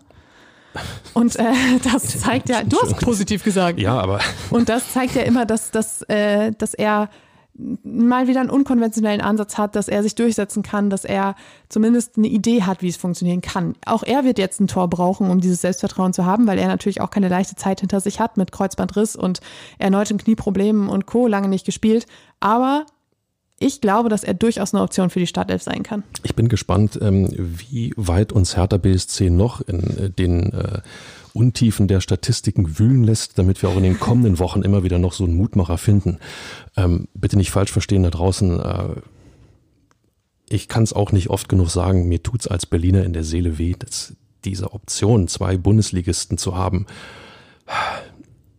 Und äh, das zeigt ja, du hast positiv gesagt. ja, aber Und das zeigt ja immer, dass, dass, äh, dass er mal wieder einen unkonventionellen Ansatz hat, dass er sich durchsetzen kann, dass er zumindest eine Idee hat, wie es funktionieren kann. Auch er wird jetzt ein Tor brauchen, um dieses Selbstvertrauen zu haben, weil er natürlich auch keine leichte Zeit hinter sich hat mit Kreuzbandriss und erneutem Knieproblemen und Co. lange nicht gespielt. Aber ich glaube, dass er durchaus eine Option für die Startelf sein kann. ich bin gespannt, ähm, wie weit uns Hertha BSC noch in äh, den äh, Untiefen der Statistiken wühlen lässt, damit wir auch in den kommenden Wochen immer wieder noch so einen Mutmacher finden. Ähm, bitte nicht falsch verstehen da draußen. Äh, ich kann es auch nicht oft genug sagen, mir tut's als Berliner in der Seele weh, dass diese Option, zwei Bundesligisten zu haben,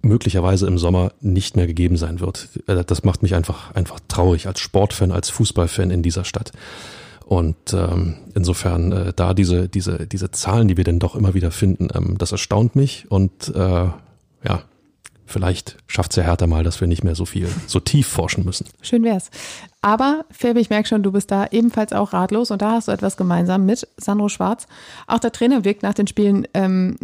möglicherweise im Sommer nicht mehr gegeben sein wird. Äh, Das macht mich einfach, einfach traurig als Sportfan, als Fußballfan in dieser Stadt. Und ähm, insofern äh, da diese, diese, diese Zahlen, die wir denn doch immer wieder finden, ähm, das erstaunt mich und äh, ja, vielleicht schafft's ja Hertha mal, dass wir nicht mehr so viel, so tief forschen müssen. Schön wär's. Aber, Fabi, ich merke schon, du bist da ebenfalls auch ratlos und da hast du etwas gemeinsam mit Sandro Schwarz. Auch der Trainer wirkt nach den Spielen ähm,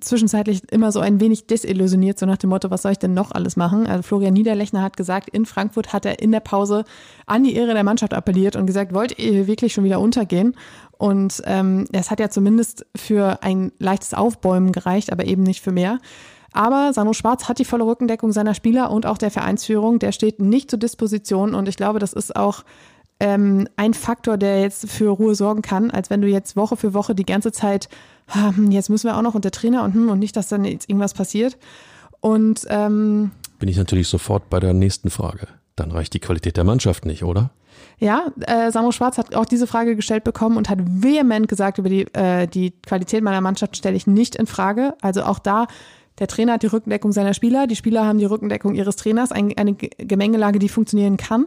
zwischenzeitlich immer so ein wenig desillusioniert, so nach dem Motto, was soll ich denn noch alles machen? Also Florian Niederlechner hat gesagt, in Frankfurt hat er in der Pause an die Ehre der Mannschaft appelliert und gesagt, wollt ihr wirklich schon wieder untergehen? Und ähm, es hat ja zumindest für ein leichtes Aufbäumen gereicht, aber eben nicht für mehr. Aber Sandro Schwarz hat die volle Rückendeckung seiner Spieler und auch der Vereinsführung. Der steht nicht zur Disposition und ich glaube, das ist auch ähm, ein Faktor, der jetzt für Ruhe sorgen kann, als wenn du jetzt Woche für Woche die ganze Zeit, hm, jetzt müssen wir auch noch und der Trainer und, hm, und nicht, dass dann jetzt irgendwas passiert. Und ähm, Bin ich natürlich sofort bei der nächsten Frage. Dann reicht die Qualität der Mannschaft nicht, oder? Ja, äh, Sandro Schwarz hat auch diese Frage gestellt bekommen und hat vehement gesagt, über die, äh, die Qualität meiner Mannschaft stelle ich nicht in Frage. Also auch da Der Trainer hat die Rückendeckung seiner Spieler, die Spieler haben die Rückendeckung ihres Trainers, ein, eine Gemengelage, die funktionieren kann.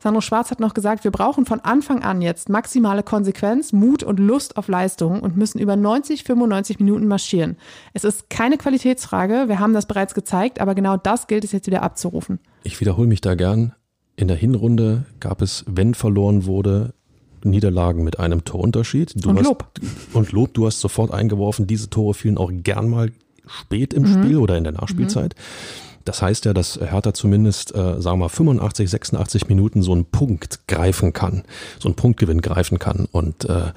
Sandro Schwarz hat noch gesagt, wir brauchen von Anfang an jetzt maximale Konsequenz, Mut und Lust auf Leistung und müssen über 90, 95 Minuten marschieren. Es ist keine Qualitätsfrage, wir haben das bereits gezeigt, aber genau das gilt es jetzt wieder abzurufen. Ich wiederhole mich da gern. In der Hinrunde gab es, wenn verloren wurde, Niederlagen mit einem Torunterschied. Du und hast, Lob. Und Lob, du hast sofort eingeworfen, diese Tore fielen auch gern mal spät im mhm. Spiel oder in der Nachspielzeit. Mhm. Das heißt ja, dass Hertha zumindest, äh, sagen wir mal, 85, 86 Minuten so einen Punkt greifen kann, so einen Punktgewinn greifen kann. Und äh,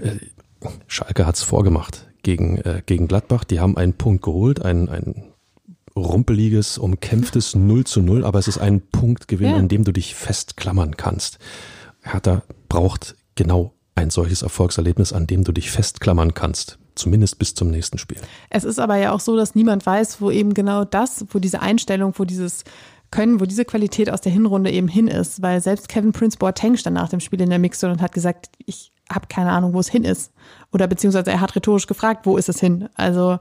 äh, Schalke hat's vorgemacht gegen, äh, gegen Gladbach. Die haben einen Punkt geholt, ein, ein rumpeliges, umkämpftes 0 zu 0, aber es ist ein Punktgewinn, ja. an dem du dich festklammern kannst. Hertha braucht genau ein solches Erfolgserlebnis, an dem du dich festklammern kannst zumindest bis zum nächsten Spiel. Es ist aber ja auch so, dass niemand weiß, wo eben genau das, wo diese Einstellung, wo dieses Können, wo diese Qualität aus der Hinrunde eben hin ist, weil selbst Kevin Prince Boateng stand nach dem Spiel in der Mixzone und hat gesagt, ich habe keine Ahnung, wo es hin ist. Oder beziehungsweise er hat rhetorisch gefragt, wo ist es hin? Also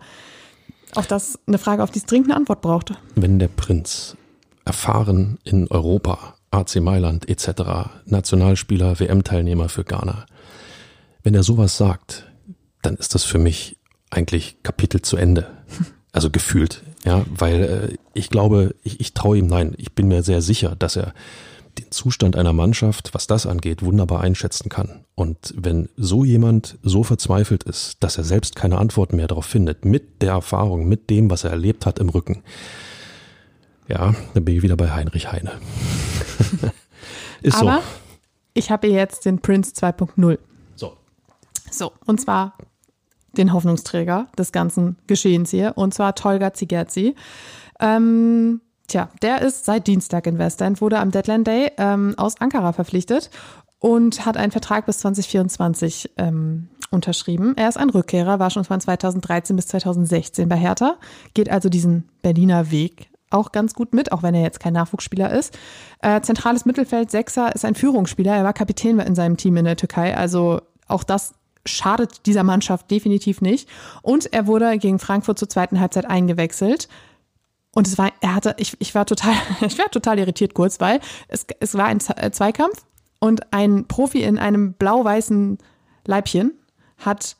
auch das eine Frage, auf die es dringend eine Antwort braucht. Wenn der Prinz erfahren in Europa, AC Mailand etc., Nationalspieler, WM-Teilnehmer für Ghana, wenn er sowas sagt, dann ist das für mich eigentlich Kapitel zu Ende. Also gefühlt, ja, weil äh, ich glaube, ich, ich traue ihm, nein, ich bin mir sehr sicher, dass er den Zustand einer Mannschaft, was das angeht, wunderbar einschätzen kann. Und wenn so jemand so verzweifelt ist, dass er selbst keine Antworten mehr darauf findet, mit der Erfahrung, mit dem, was er erlebt hat im Rücken, ja, dann bin ich wieder bei Heinrich Heine. ist Aber so. ich habe jetzt den Prince 2.0. So. Und zwar den Hoffnungsträger des ganzen Geschehens hier, und zwar Tolga Zigerzi. Ähm, tja, der ist seit Dienstag in Westend, wurde am Deadline Day ähm, aus Ankara verpflichtet und hat einen Vertrag bis 2024 ähm, unterschrieben. Er ist ein Rückkehrer, war schon von 2013 bis 2016 bei Hertha, geht also diesen Berliner Weg auch ganz gut mit, auch wenn er jetzt kein Nachwuchsspieler ist. Äh, zentrales Mittelfeld, Sechser, ist ein Führungsspieler. Er war Kapitän in seinem Team in der Türkei, also auch das schadet dieser Mannschaft definitiv nicht. Und er wurde gegen Frankfurt zur zweiten Halbzeit eingewechselt. Und es war, er hatte, ich, ich war total, ich war total irritiert kurz, weil es, es war ein äh, Zweikampf und ein Profi in einem blau-weißen Leibchen hat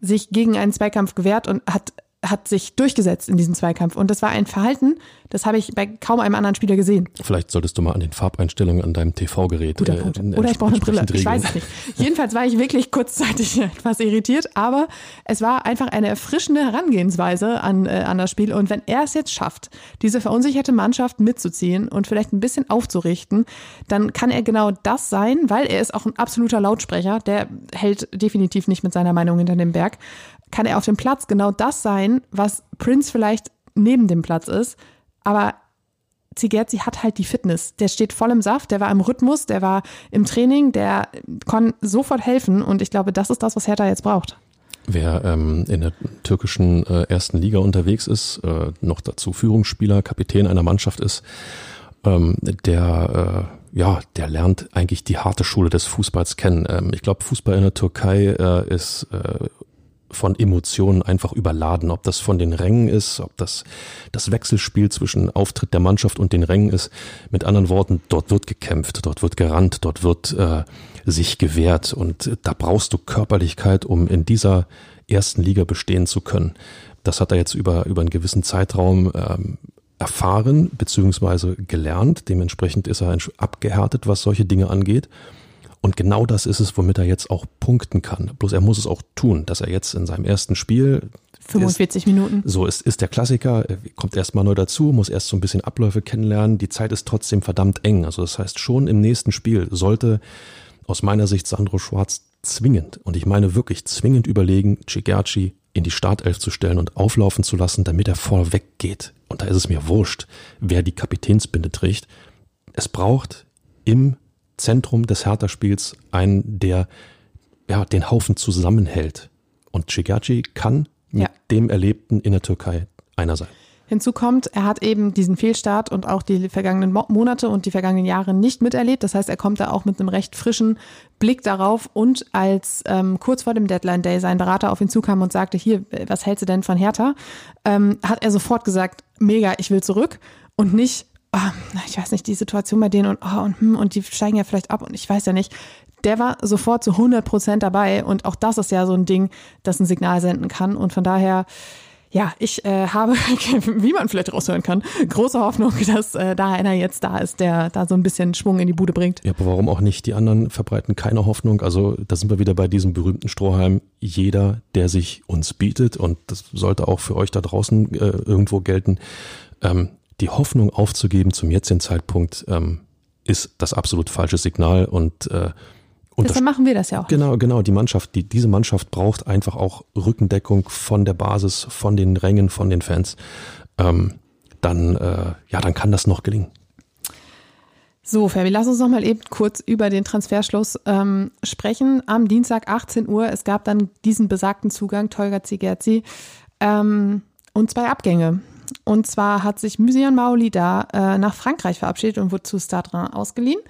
sich gegen einen Zweikampf gewehrt und hat hat sich durchgesetzt in diesem Zweikampf. Und das war ein Verhalten, das habe ich bei kaum einem anderen Spieler gesehen. Vielleicht solltest du mal an den Farbeinstellungen an deinem TV-Gerät. Guter Punkt. Äh, Oder ich brauche eine Brille. Ich weiß es nicht. Jedenfalls war ich wirklich kurzzeitig etwas irritiert, aber es war einfach eine erfrischende Herangehensweise an, äh, an das Spiel. Und wenn er es jetzt schafft, diese verunsicherte Mannschaft mitzuziehen und vielleicht ein bisschen aufzurichten, dann kann er genau das sein, weil er ist auch ein absoluter Lautsprecher. Der hält definitiv nicht mit seiner Meinung hinter dem Berg kann er auf dem Platz genau das sein, was Prince vielleicht neben dem Platz ist. Aber Zigerzi hat halt die Fitness. Der steht voll im Saft, der war im Rhythmus, der war im Training, der kann sofort helfen. Und ich glaube, das ist das, was Hertha jetzt braucht. Wer ähm, in der türkischen äh, ersten Liga unterwegs ist, äh, noch dazu Führungsspieler, Kapitän einer Mannschaft ist, ähm, der äh, ja, der lernt eigentlich die harte Schule des Fußballs kennen. Ähm, ich glaube, Fußball in der Türkei äh, ist äh, von Emotionen einfach überladen. Ob das von den Rängen ist, ob das das Wechselspiel zwischen Auftritt der Mannschaft und den Rängen ist. Mit anderen Worten, dort wird gekämpft, dort wird gerannt, dort wird äh, sich gewehrt und da brauchst du Körperlichkeit, um in dieser ersten Liga bestehen zu können. Das hat er jetzt über, über einen gewissen Zeitraum ähm, erfahren beziehungsweise gelernt. Dementsprechend ist er abgehärtet, was solche Dinge angeht. Und genau das ist es, womit er jetzt auch punkten kann. Bloß er muss es auch tun, dass er jetzt in seinem ersten Spiel 45 ist, Minuten. So ist, ist der Klassiker, kommt erst mal neu dazu, muss erst so ein bisschen Abläufe kennenlernen. Die Zeit ist trotzdem verdammt eng. Also das heißt, schon im nächsten Spiel sollte aus meiner Sicht Sandro Schwarz zwingend, und ich meine wirklich zwingend überlegen, Chigerci in die Startelf zu stellen und auflaufen zu lassen, damit er vorweg geht. Und da ist es mir wurscht, wer die Kapitänsbinde trägt. Es braucht im Zentrum des Hertha-Spiels einen, der ja, den Haufen zusammenhält. Und Cigaci kann mit ja. dem Erlebten in der Türkei einer sein. Hinzu kommt, er hat eben diesen Fehlstart und auch die vergangenen Monate und die vergangenen Jahre nicht miterlebt. Das heißt, er kommt da auch mit einem recht frischen Blick darauf und als ähm, kurz vor dem Deadline Day sein Berater auf ihn zukam und sagte, hier, was hältst du denn von Hertha, ähm, hat er sofort gesagt, mega, ich will zurück und nicht, oh, ich weiß nicht, die Situation bei denen und, oh, und, hm, und die steigen ja vielleicht ab und ich weiß ja nicht. Der war sofort zu 100 Prozent dabei und auch das ist ja so ein Ding, das ein Signal senden kann und von daher ja, ich äh, habe, wie man vielleicht raushören kann, große Hoffnung, dass äh, da einer jetzt da ist, der da so ein bisschen Schwung in die Bude bringt. Ja, aber warum auch nicht? Die anderen verbreiten keine Hoffnung. Also da sind wir wieder bei diesem berühmten Strohhalm. Jeder, der sich uns bietet, und das sollte auch für euch da draußen äh, irgendwo gelten, ähm, die Hoffnung aufzugeben zum jetzigen Zeitpunkt ähm, ist das absolut falsche Signal und äh, Deshalb machen wir das ja auch. Genau, nicht. genau. Die Mannschaft, die, diese Mannschaft braucht einfach auch Rückendeckung von der Basis, von den Rängen, von den Fans. Ähm, dann, äh, ja, dann kann das noch gelingen. So, Fabi, lass uns noch mal eben kurz über den Transferschluss ähm, sprechen. Am Dienstag 18 Uhr, es gab dann diesen besagten Zugang, Tolga Zigerzi, ähm, und zwei Abgänge. Und zwar hat sich Musian Maoli da äh, nach Frankreich verabschiedet und wurde zu Stade ausgeliehen.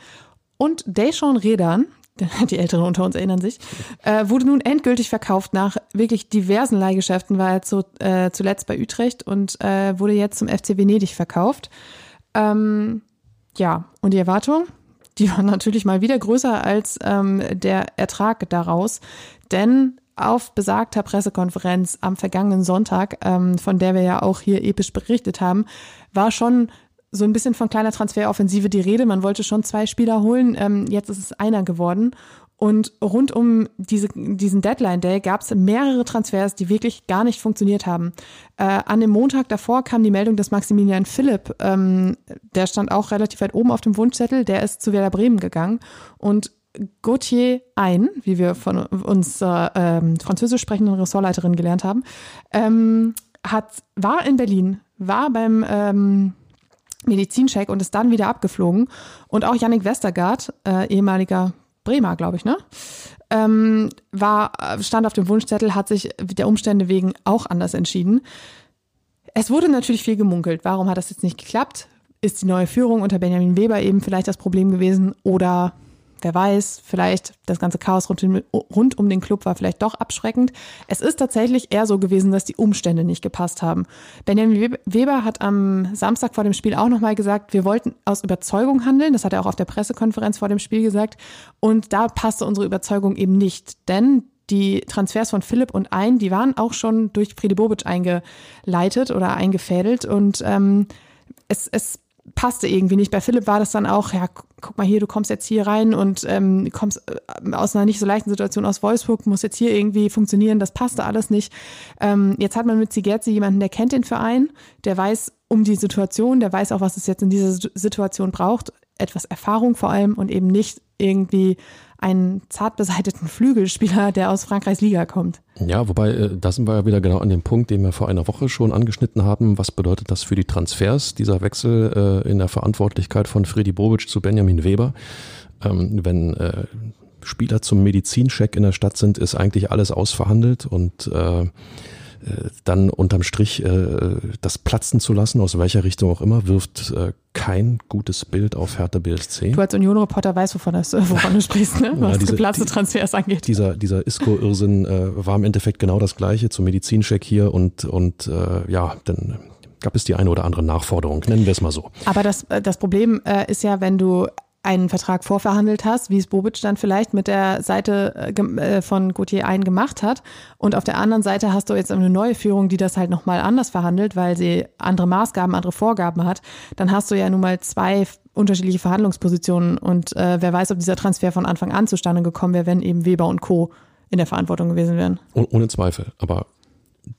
Und Deschon Redan, die Älteren unter uns erinnern sich, äh, wurde nun endgültig verkauft nach wirklich diversen Leihgeschäften, war er zu, äh, zuletzt bei Utrecht und äh, wurde jetzt zum FC Venedig verkauft. Ähm, ja, und die Erwartung, die war natürlich mal wieder größer als ähm, der Ertrag daraus, denn auf besagter Pressekonferenz am vergangenen Sonntag, ähm, von der wir ja auch hier episch berichtet haben, war schon so ein bisschen von kleiner Transferoffensive die Rede. Man wollte schon zwei Spieler holen, ähm, jetzt ist es einer geworden. Und rund um diese, diesen Deadline Day gab es mehrere Transfers, die wirklich gar nicht funktioniert haben. Äh, an dem Montag davor kam die Meldung, dass Maximilian Philipp, ähm, der stand auch relativ weit oben auf dem Wunschzettel, der ist zu Werder Bremen gegangen. Und Gauthier ein, wie wir von uns äh, ähm, französisch sprechenden Ressortleiterin gelernt haben, ähm, hat, war in Berlin, war beim ähm, Medizincheck und ist dann wieder abgeflogen. Und auch Yannick Westergaard, äh, ehemaliger Bremer, glaube ich, ne? Ähm, war, stand auf dem Wunschzettel, hat sich der Umstände wegen auch anders entschieden. Es wurde natürlich viel gemunkelt. Warum hat das jetzt nicht geklappt? Ist die neue Führung unter Benjamin Weber eben vielleicht das Problem gewesen? Oder wer weiß, vielleicht das ganze Chaos rund, rund, um den Club war vielleicht doch abschreckend. Es ist tatsächlich eher so gewesen, dass die Umstände nicht gepasst haben. Benjamin Weber hat am Samstag vor dem Spiel auch nochmal gesagt, wir wollten aus Überzeugung handeln. Das hat er auch auf der Pressekonferenz vor dem Spiel gesagt. Und da passte unsere Überzeugung eben nicht. Denn die Transfers von Philipp und Ein, die waren auch schon durch Friede Bobic eingeleitet oder eingefädelt. Und ähm, es, es passte irgendwie nicht. Bei Philipp war das dann auch, ja, guck mal hier, du kommst jetzt hier rein und ähm, kommst äh, aus einer nicht so leichten Situation aus Wolfsburg, muss jetzt hier irgendwie funktionieren, das passte alles nicht. Ähm, jetzt hat man mit Zigerzi jemanden, der kennt den Verein, der weiß um die Situation, der weiß auch, was es jetzt in dieser Situation braucht, etwas Erfahrung vor allem und eben nicht irgendwie einen zart beseiteten Flügelspieler, der aus Frankreichs Liga kommt. Ja, wobei, äh, da sind wir ja wieder genau an dem Punkt, den wir vor einer Woche schon angeschnitten haben. Was bedeutet das für die Transfers, dieser Wechsel äh, in der Verantwortlichkeit von Freddy Bobic zu Benjamin Weber? Ähm, wenn äh, Spieler zum Medizincheck in der Stadt sind, ist eigentlich alles ausverhandelt und äh, dann unterm Strich äh, das platzen zu lassen, aus welcher Richtung auch immer, wirft äh, kein gutes Bild auf Hertha BSC. Du als Union-Reporter weißt, wovon, das, wovon du sprichst, ne? was ja, diese, geplatzte Transfers angeht. Dieser, dieser Isco-Irrsinn äh, war im Endeffekt genau das gleiche zum Medizincheck hier und, und äh, ja, dann gab es die eine oder andere Nachforderung, nennen wir es mal so. Aber das, das Problem äh, ist ja, wenn du einen Vertrag vorverhandelt hast, wie es Bobic dann vielleicht mit der Seite äh, äh, von Gauthier ein gemacht hat. Und auf der anderen Seite hast du jetzt eine neue Führung, die das halt nochmal anders verhandelt, weil sie andere Maßgaben, andere Vorgaben hat. Dann hast du ja nun mal zwei unterschiedliche Verhandlungspositionen. Und äh, wer weiß, ob dieser Transfer von Anfang an zustande gekommen wäre, wenn eben Weber und Co. in der Verantwortung gewesen wären. Ohne Zweifel. Aber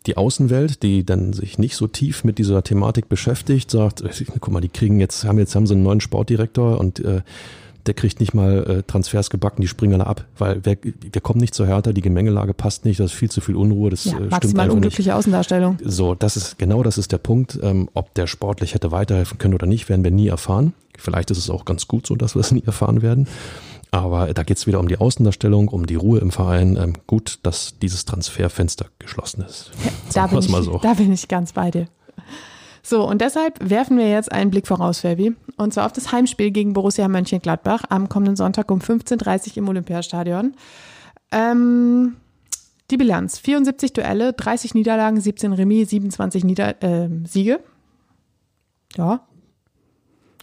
die Außenwelt, die dann sich nicht so tief mit dieser Thematik beschäftigt, sagt, äh, guck mal, die kriegen jetzt, haben jetzt haben sie einen neuen Sportdirektor und äh, der kriegt nicht mal äh, Transfers gebacken, die springen alle ab, weil wir, wir kommen nicht zu härter, die Gemengelage passt nicht, das ist viel zu viel Unruhe, das ja, äh, stimmt einfach unglückliche nicht. Außendarstellung. So, das ist genau das ist der Punkt. Ähm, ob der sportlich hätte weiterhelfen können oder nicht, werden wir nie erfahren. Vielleicht ist es auch ganz gut so, dass wir es nie erfahren werden. Aber da geht es wieder um die Außendarstellung, um die Ruhe im Verein. Ähm, gut, dass dieses Transferfenster geschlossen ist. Ja, da, bin ich, so. da bin ich ganz bei dir. So, und deshalb werfen wir jetzt einen Blick voraus, Fabi. Und zwar auf das Heimspiel gegen Borussia Mönchengladbach am kommenden Sonntag um 15.30 Uhr im Olympiastadion. Ähm, die Bilanz: 74 Duelle, 30 Niederlagen, 17 Remis, 27 Nieder äh, Siege. Ja.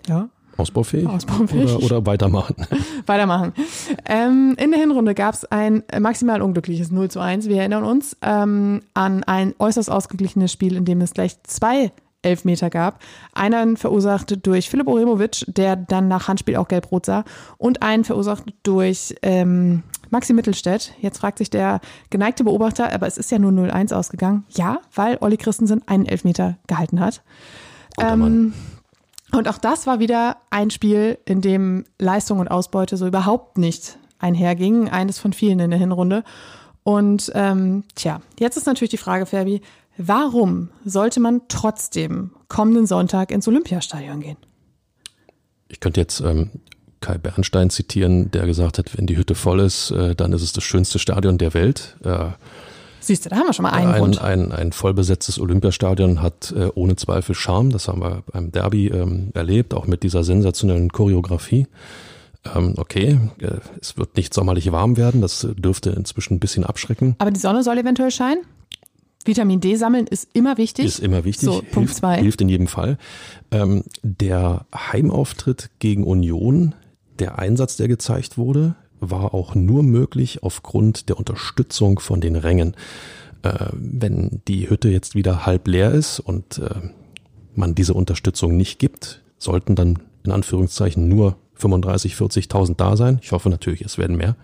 Ja. Ausbaufähig? Ausbaufähig. Oder, oder weitermachen? Weitermachen. Ähm, in der Hinrunde gab es ein maximal unglückliches 0 zu 1. Wir erinnern uns ähm, an ein äußerst ausgeglichenes Spiel, in dem es gleich zwei Elfmeter gab. Einen verursacht durch Philipp Oremovic, der dann nach Handspiel auch gelb-rot sah, und einen verursacht durch ähm, Maxi Mittelstädt. Jetzt fragt sich der geneigte Beobachter, aber es ist ja nur 0-1 ausgegangen. Ja, weil Olli Christensen einen Elfmeter gehalten hat. Ähm, und auch das war wieder ein Spiel, in dem Leistung und Ausbeute so überhaupt nicht einhergingen. Eines von vielen in der Hinrunde. Und ähm, tja, jetzt ist natürlich die Frage, Ferbi, warum sollte man trotzdem kommenden Sonntag ins Olympiastadion gehen? Ich könnte jetzt ähm, Kai Bernstein zitieren, der gesagt hat, wenn die Hütte voll ist, äh, dann ist es das schönste Stadion der Welt. Äh, Siehst du, da haben wir schon mal einen ein, Grund. ein, ein vollbesetztes Olympiastadion hat äh, ohne Zweifel Charme. Das haben wir beim Derby ähm, erlebt, auch mit dieser sensationellen Choreografie. Ähm, okay, äh, es wird nicht sommerlich warm werden, das dürfte inzwischen ein bisschen abschrecken. Aber die Sonne soll eventuell scheinen? Vitamin D sammeln ist immer wichtig. Ist immer wichtig. So, Punkt hilft, zwei. hilft in jedem Fall. Ähm, der Heimauftritt gegen Union, der Einsatz, der gezeigt wurde, war auch nur möglich aufgrund der Unterstützung von den Rängen. Äh, wenn die Hütte jetzt wieder halb leer ist und äh, man diese Unterstützung nicht gibt, sollten dann in Anführungszeichen nur 35, 40.000 da sein. Ich hoffe natürlich, es werden mehr.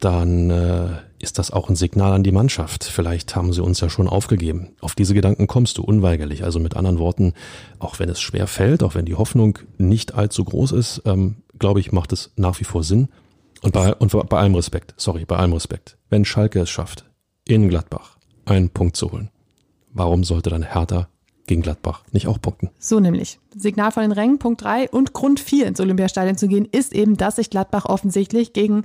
Dann äh, ist das auch ein Signal an die Mannschaft. Vielleicht haben sie uns ja schon aufgegeben. Auf diese Gedanken kommst du unweigerlich. Also mit anderen Worten, auch wenn es schwer fällt, auch wenn die Hoffnung nicht allzu groß ist, ähm, glaube ich, macht es nach wie vor Sinn. Und bei, und bei allem Respekt, sorry, bei allem Respekt, wenn Schalke es schafft, in Gladbach einen Punkt zu holen, warum sollte dann Hertha gegen Gladbach nicht auch punkten? So nämlich. Signal von den Rängen, Punkt 3 und Grund 4 ins Olympiastadion zu gehen, ist eben, dass sich Gladbach offensichtlich gegen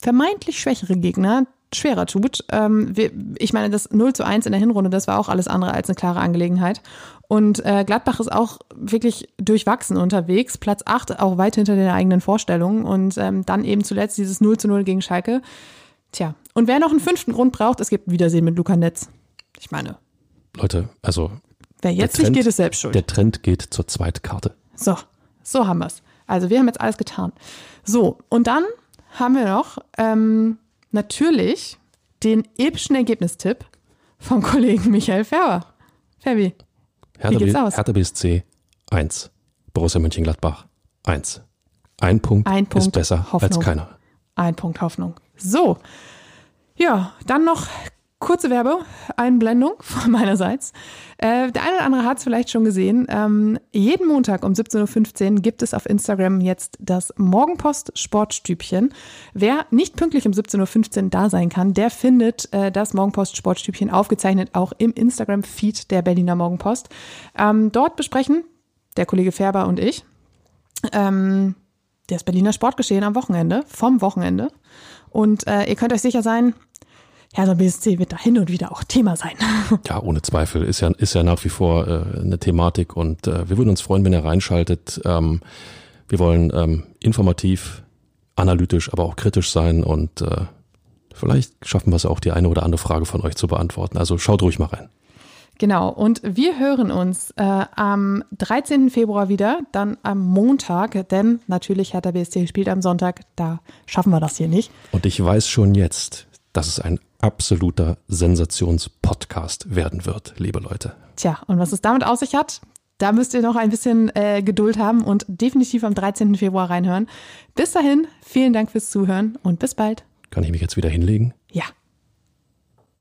vermeintlich schwächere Gegner schwerer tut. Ähm, wir, ich meine, das 0 zu 1 in der Hinrunde, das war auch alles andere als eine klare Angelegenheit. Und äh, Gladbach ist auch wirklich durchwachsen unterwegs. Platz 8 auch weit hinter den eigenen Vorstellungen. Und ähm, dann eben zuletzt dieses 0 zu 0 gegen Schalke. Tja, und wer noch einen fünften Grund braucht, es gibt Wiedersehen mit Luca Netz. Ich meine, Leute, also wer jetzt Trend- nicht geht, ist selbst schuld. der Trend geht zur Zweitkarte. So, so haben wir's. Also wir haben jetzt alles getan. So, und dann haben wir noch ähm, natürlich den epischen Ergebnistipp vom Kollegen Michael Ferber. Ferbi, Hertha, geht's B- aus? Hertha BSC 1, Borussia Mönchengladbach 1. Ein Punkt, Ein Punkt ist besser Hoffnung. als keiner. ein Punkt Hoffnung. So, ja, dann noch kurze Werbeeinblendung von meinerseits. Äh, der eine oder andere hat es vielleicht schon gesehen. Ähm, jeden Montag um 17.15 Uhr gibt es auf Instagram jetzt das Morgenpost Sportstübchen. Wer nicht pünktlich um 17.15 Uhr da sein kann, der findet äh, das Morgenpost Sportstübchen aufgezeichnet auch im Instagram-Feed der Berliner Morgenpost. Ähm, dort besprechen der Kollege Färber und ich ähm, das Berliner Sportgeschehen am Wochenende, vom Wochenende. Und äh, ihr könnt euch sicher sein, Hertha BSC wird da hin und wieder auch Thema sein. Ja, ohne Zweifel. Ist ja, ist ja nach wie vor äh, eine Thematik und äh, wir würden uns freuen, wenn ihr reinschaltet. Ähm, wir wollen ähm, informativ, analytisch, aber auch kritisch sein und äh, vielleicht schaffen wir es auch, die eine oder andere Frage von euch zu beantworten. Also schaut ruhig mal rein. Genau, und wir hören uns äh, am 13. Februar wieder, dann am Montag, denn natürlich Hertha BSC spielt am Sonntag, da schaffen wir das hier nicht. Und ich weiß schon jetzt, dass es ein absoluter Sensationspodcast werden wird, liebe Leute. Tja, und was es damit aus sich hat, da müsst ihr noch ein bisschen äh, Geduld haben und definitiv am 13. Februar reinhören. Bis dahin, vielen Dank fürs Zuhören und bis bald. Kann ich mich jetzt wieder hinlegen? Ja.